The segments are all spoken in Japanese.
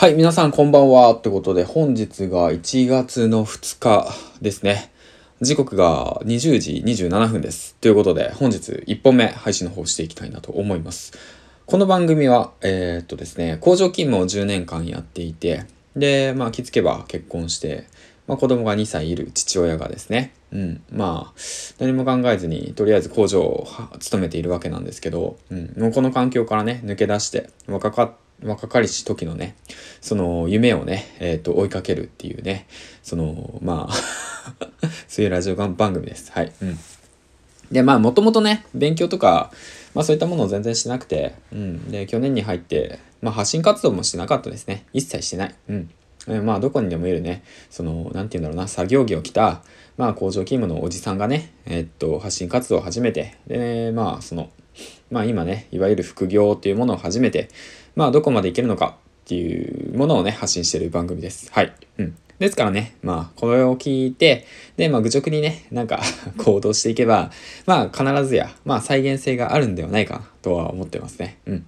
はい、皆さんこんばんは。ってことで、本日が1月の2日ですね。時刻が20時27分です。ということで、本日1本目配信の方していきたいなと思います。この番組は、えー、っとですね、工場勤務を10年間やっていて、で、まあ気づけば結婚して、まあ子供が2歳いる父親がですね、うん、まあ、何も考えずに、とりあえず工場を勤めているわけなんですけど、うん、もうこの環境からね、抜け出して、若かった若かりし時のね、その夢をね、えっ、ー、と、追いかけるっていうね、その、まあ そういうラジオ番組です。はい。うん。で、まあ、もともとね、勉強とか、まあそういったものを全然しなくて、うん。で、去年に入って、まあ発信活動もしてなかったですね。一切してない。うん。まあどこにでもいるね、その、なんて言うんだろうな、作業着を着た、まあ工場勤務のおじさんがね、え、っと、発信活動を始めて、で、ね、まあその、まあ今ね、いわゆる副業っていうものを始めて、まあどこまでいけるのかっていうものをね、発信してる番組です。はい。うん。ですからね、まあ、これを聞いて、で、まあ、愚直にね、なんか 行動していけば、まあ、必ずや、まあ、再現性があるんではないか、とは思ってますね。うん。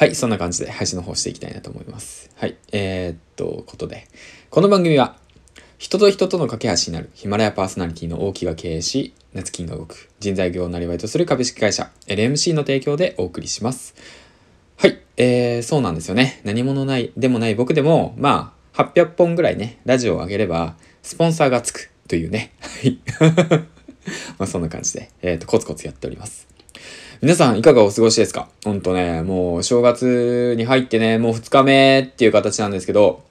はい、そんな感じで配信の方していきたいなと思います。はい、えー、っと、ことで、この番組は、人と人との架け橋になるヒマラヤパーソナリティの大木が経営し、夏金が動く人材業をなりわいとする株式会社 LMC の提供でお送りします。はい、えー、そうなんですよね。何者ないでもない僕でも、まあ、800本ぐらいね、ラジオを上げれば、スポンサーがつくというね。はい。まあそんな感じで、えっ、と、コツコツやっております。皆さんいかがお過ごしですか？ほんとね、もう正月に入ってね、もう2日目っていう形なんですけど、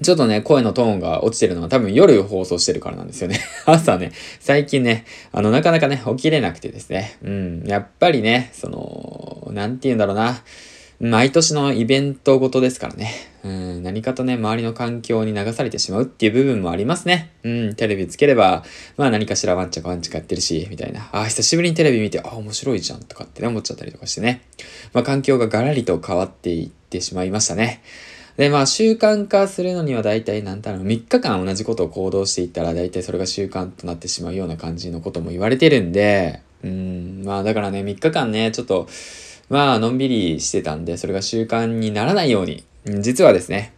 ちょっとね、声のトーンが落ちてるのは多分夜放送してるからなんですよね。朝ね、最近ね、あの、なかなかね、起きれなくてですね。うん、やっぱりね、その、なんて言うんだろうな。毎年のイベントごとですからね。うん、何かとね、周りの環境に流されてしまうっていう部分もありますね。うん、テレビつければ、まあ何かしらワンチャカワンチャカやってるし、みたいな。あ、久しぶりにテレビ見て、あ、面白いじゃんとかってね、思っちゃったりとかしてね。まあ環境がガラリと変わっていってしまいましたね。で、まあ習慣化するのには大体なんだろう、3日間同じことを行動していったら大体それが習慣となってしまうような感じのことも言われてるんで、うん、まあだからね、3日間ね、ちょっと、まあのんびりしてたんで、それが習慣にならないように、実はですね、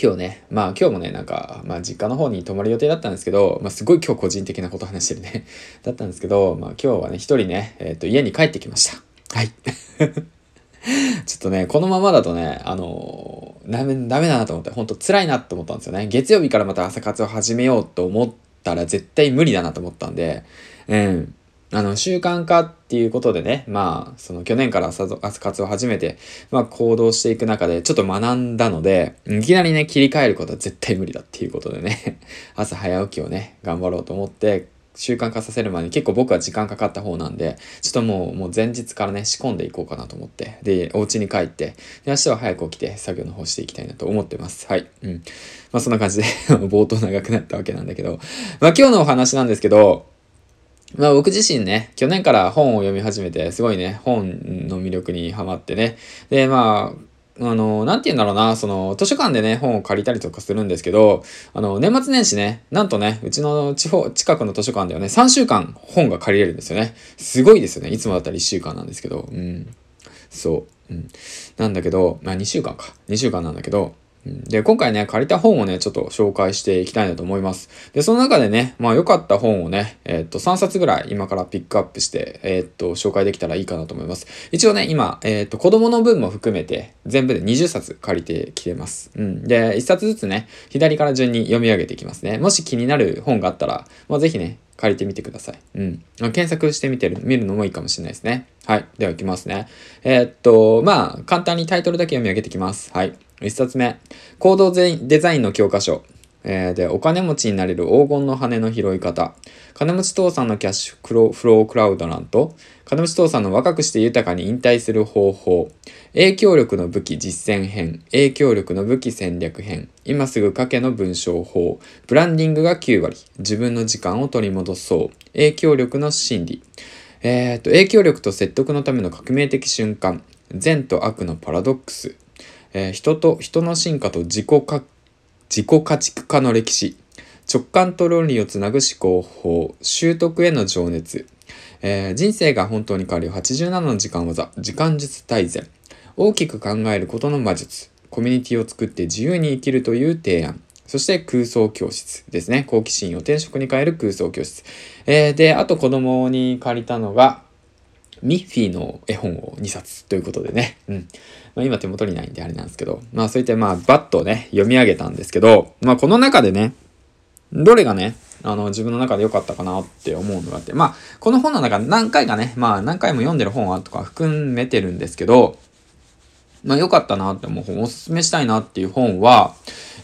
今日ね、まあ今日もね、なんか、まあ実家の方に泊まる予定だったんですけど、まあすごい今日個人的なこと話してるね。だったんですけど、まあ今日はね、一人ね、えっ、ー、と家に帰ってきました。はい。ちょっとね、このままだとね、あのー、ダメ、ダメだなと思って、ほんと辛いなと思ったんですよね。月曜日からまた朝活を始めようと思ったら絶対無理だなと思ったんで、うん。あの、習慣化っていうことでね、まあ、その去年から朝活を始めて、まあ行動していく中でちょっと学んだので、いきなりね、切り替えることは絶対無理だっていうことでね、朝早起きをね、頑張ろうと思って、習慣化させる前に結構僕は時間かかった方なんで、ちょっともう、もう前日からね、仕込んでいこうかなと思って、で、お家に帰って、で、明日は早く起きて作業の方していきたいなと思ってます。はい。うん。まあそんな感じで 冒頭長くなったわけなんだけど、まあ今日のお話なんですけど、まあ僕自身ね、去年から本を読み始めて、すごいね、本の魅力にハマってね。で、まあ、あの、なんて言うんだろうな、その、図書館でね、本を借りたりとかするんですけど、あの、年末年始ね、なんとね、うちの地方、近くの図書館ではね、3週間本が借りれるんですよね。すごいですよね。いつもだったら1週間なんですけど、うん。そう。うん。なんだけど、まあ2週間か。2週間なんだけど、で、今回ね、借りた本をね、ちょっと紹介していきたいなと思います。で、その中でね、まあ良かった本をね、えー、っと、3冊ぐらい今からピックアップして、えー、っと、紹介できたらいいかなと思います。一応ね、今、えー、っと、子供の分も含めて、全部で20冊借りてきてます。うん。で、1冊ずつね、左から順に読み上げていきますね。もし気になる本があったら、まあぜひね、借りてみてください。うん。検索してみてる、見るのもいいかもしれないですね。はい。では行きますね。え、っと、まあ、簡単にタイトルだけ読み上げていきます。はい。一冊目。行動デザインの教科書。で、お金持ちになれる黄金の羽の拾い方。金持ち父さんのキャッシュフロークラウドなんと、金持ち父さんの若くして豊かに引退する方法。影響力の武器実践編。影響力の武器戦略編。今すぐ書けの文章法。ブランディングが9割。自分の時間を取り戻そう。影響力の心理。えー、と、影響力と説得のための革命的瞬間。善と悪のパラドックス。えー、人と人の進化と自己化自己家畜化の歴史。直感と論理をつなぐ思考法。習得への情熱、えー、人生が本当に変わる87の時間技。時間術大全。大きく考えることの魔術、コミュニティを作って自由に生きるという提案、そして空想教室ですね。好奇心を転職に変える空想教室。えー、で、あと子供に借りたのが、ミッフィーの絵本を2冊ということでね。うん。まあ、今手元にないんであれなんですけど、まあそういったまあバッとね、読み上げたんですけど、まあこの中でね、どれがね、あの、自分の中で良かったかなって思うのがあって、まあ、この本の中何回かね、まあ何回も読んでる本はとか含めてるんですけど、まあ良かったなって思う本、おすすめしたいなっていう本は、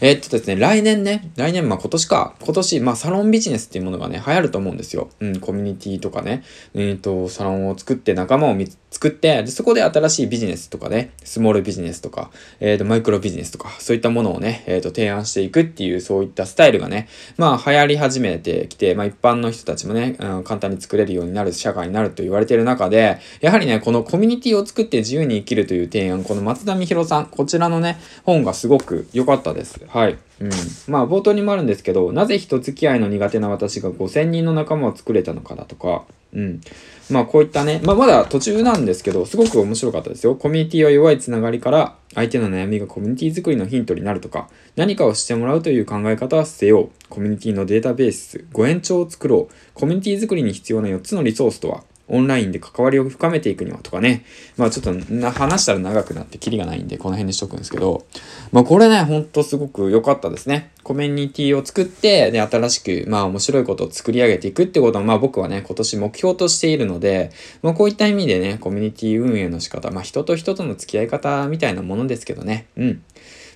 えー、っとですね、来年ね、来年、まあ今年か、今年、まあサロンビジネスっていうものがね、流行ると思うんですよ。うん、コミュニティとかね、えー、っと、サロンを作って仲間を見つ作って、で、そこで新しいビジネスとかね、スモールビジネスとか、えー、と、マイクロビジネスとか、そういったものをね、えっと、提案していくっていう、そういったスタイルがね、まあ流行り始めてきて、まあ一般の人たちもね、うん、簡単に作れるようになる社会になると言われている中で、やはりね、このコミュニティを作って自由に生きるという提案、この松田美弘さん、こちらのね、本がすごく良かったです。はい。うん。まあ冒頭にもあるんですけど、なぜ人付き合いの苦手な私が5000人の仲間を作れたのかだとか、うん。まあこういったね、まあまだ途中なんですけど、すごく面白かったですよ。コミュニティは弱いつながりから、相手の悩みがコミュニティ作りのヒントになるとか、何かをしてもらうという考え方は捨てよう。コミュニティのデータベース、ご延長を作ろう。コミュニティ作りに必要な4つのリソースとは、オンラインで関わりを深めていくにはとかね。まあちょっと話したら長くなってキリがないんでこの辺にしとくんですけど。まあこれね、ほんとすごく良かったですね。コミュニティを作って、で、新しく、まあ面白いことを作り上げていくってことは、まあ僕はね、今年目標としているので、まあこういった意味でね、コミュニティ運営の仕方、まあ人と人との付き合い方みたいなものですけどね。うん。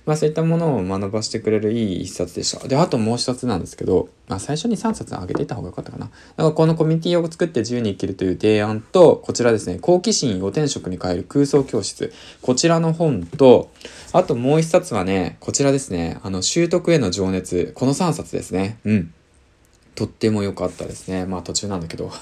まあそういったものを学ばせてくれるいい一冊でした。で、あともう一冊なんですけど、まあ最初に3冊あげていった方が良かったかな。だからこのコミュニティを作って自由に生きるという提案と、こちらですね、好奇心を転職に変える空想教室。こちらの本と、あともう一冊はね、こちらですね、あの、習得への情熱。この3冊ですね。うん。とっても良かったですね。まあ途中なんだけど。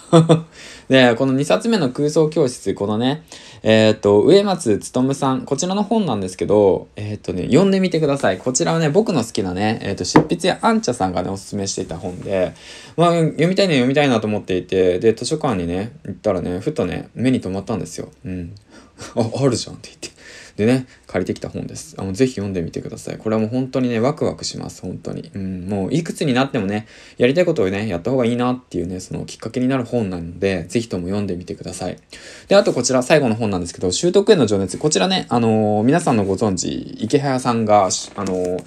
で、この2冊目の空想教室、このね、えっ、と、植松勉さん、こちらの本なんですけど、えっ、とね、読んでみてください。こちらはね、僕の好きなね、えっ、と、執筆やアンチャさんがね、おすすめしていた本で、まあ、読みたいね、読みたいなと思っていて、で、図書館にね、行ったらね、ふとね、目に留まったんですよ。うん。あ、あるじゃんって言って。でね、借りてきた本です。あのぜひ読んでみてください。これはもう本当にね、ワクワクします。本当に。うん、もういくつになってもね、やりたいことをね、やった方がいいなっていうね、そのきっかけになる本なので、ぜひとも読んでみてください。で、あとこちら最後の本なんですけど、習得への情熱。こちらね、あのー、皆さんのご存知、池早さんが、あのー、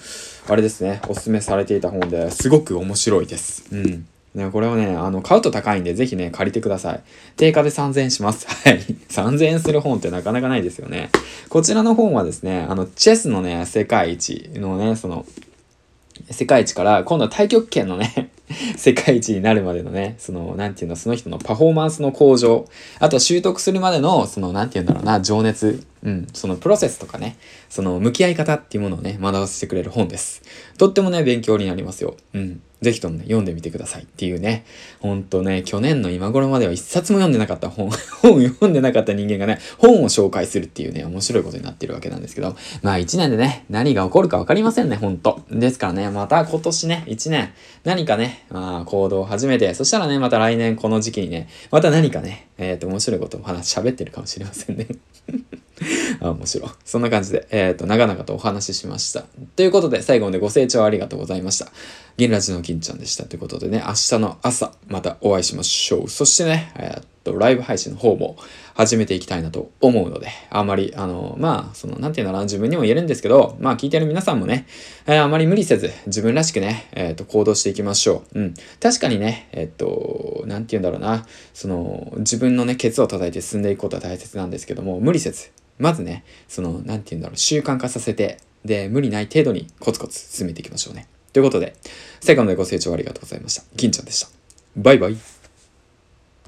あれですね、おすすめされていた本ですごく面白いです。うん。ね、これをね、あの、買うと高いんで、ぜひね、借りてください。定価で3000円します。はい。3000円する本ってなかなかないですよね。こちらの本はですね、あの、チェスのね、世界一のね、その、世界一から、今度は太極拳のね 世界一になるまでのね、その、なんていうの、その人のパフォーマンスの向上、あと習得するまでの、その、なんていうんだろうな、情熱、うん、そのプロセスとかね、その向き合い方っていうものをね、学ばせてくれる本です。とってもね、勉強になりますよ。うん。ぜひともね、読んでみてくださいっていうね。ほんとね、去年の今頃までは一冊も読んでなかった本、本読んでなかった人間がね、本を紹介するっていうね、面白いことになってるわけなんですけど、まあ一年でね、何が起こるかわかりませんね、ほんと。ですからね、また今年ね、一年、何かね、まあ行動を始めて、そしたらね、また来年この時期にね、また何かね、えっ、ー、と、面白いことを話、喋ってるかもしれませんね。あ、面白い。そんな感じで、えっ、ー、と、長々とお話ししました。ということで、最後までご清聴ありがとうございました。銀ラジの金ちゃんでした。ということでね、明日の朝、またお会いしましょう。そしてね、えっと、ライブ配信の方も始めていきたいなと思うので、あまり、あの、まあ、その、なんていうのかな、自分にも言えるんですけど、まあ、聞いてる皆さんもね、えー、あまり無理せず、自分らしくね、えっ、と、行動していきましょう。うん。確かにね、えっ、と、なんて言うんだろうな、その、自分のね、ケツを叩いて進んでいくことは大切なんですけども、無理せず、まずね、その、なんて言うんだろう、習慣化させて、で、無理ない程度にコツコツ進めていきましょうね。ということで、最後までご清聴ありがとうございました。銀ちゃんでした。バイバイ。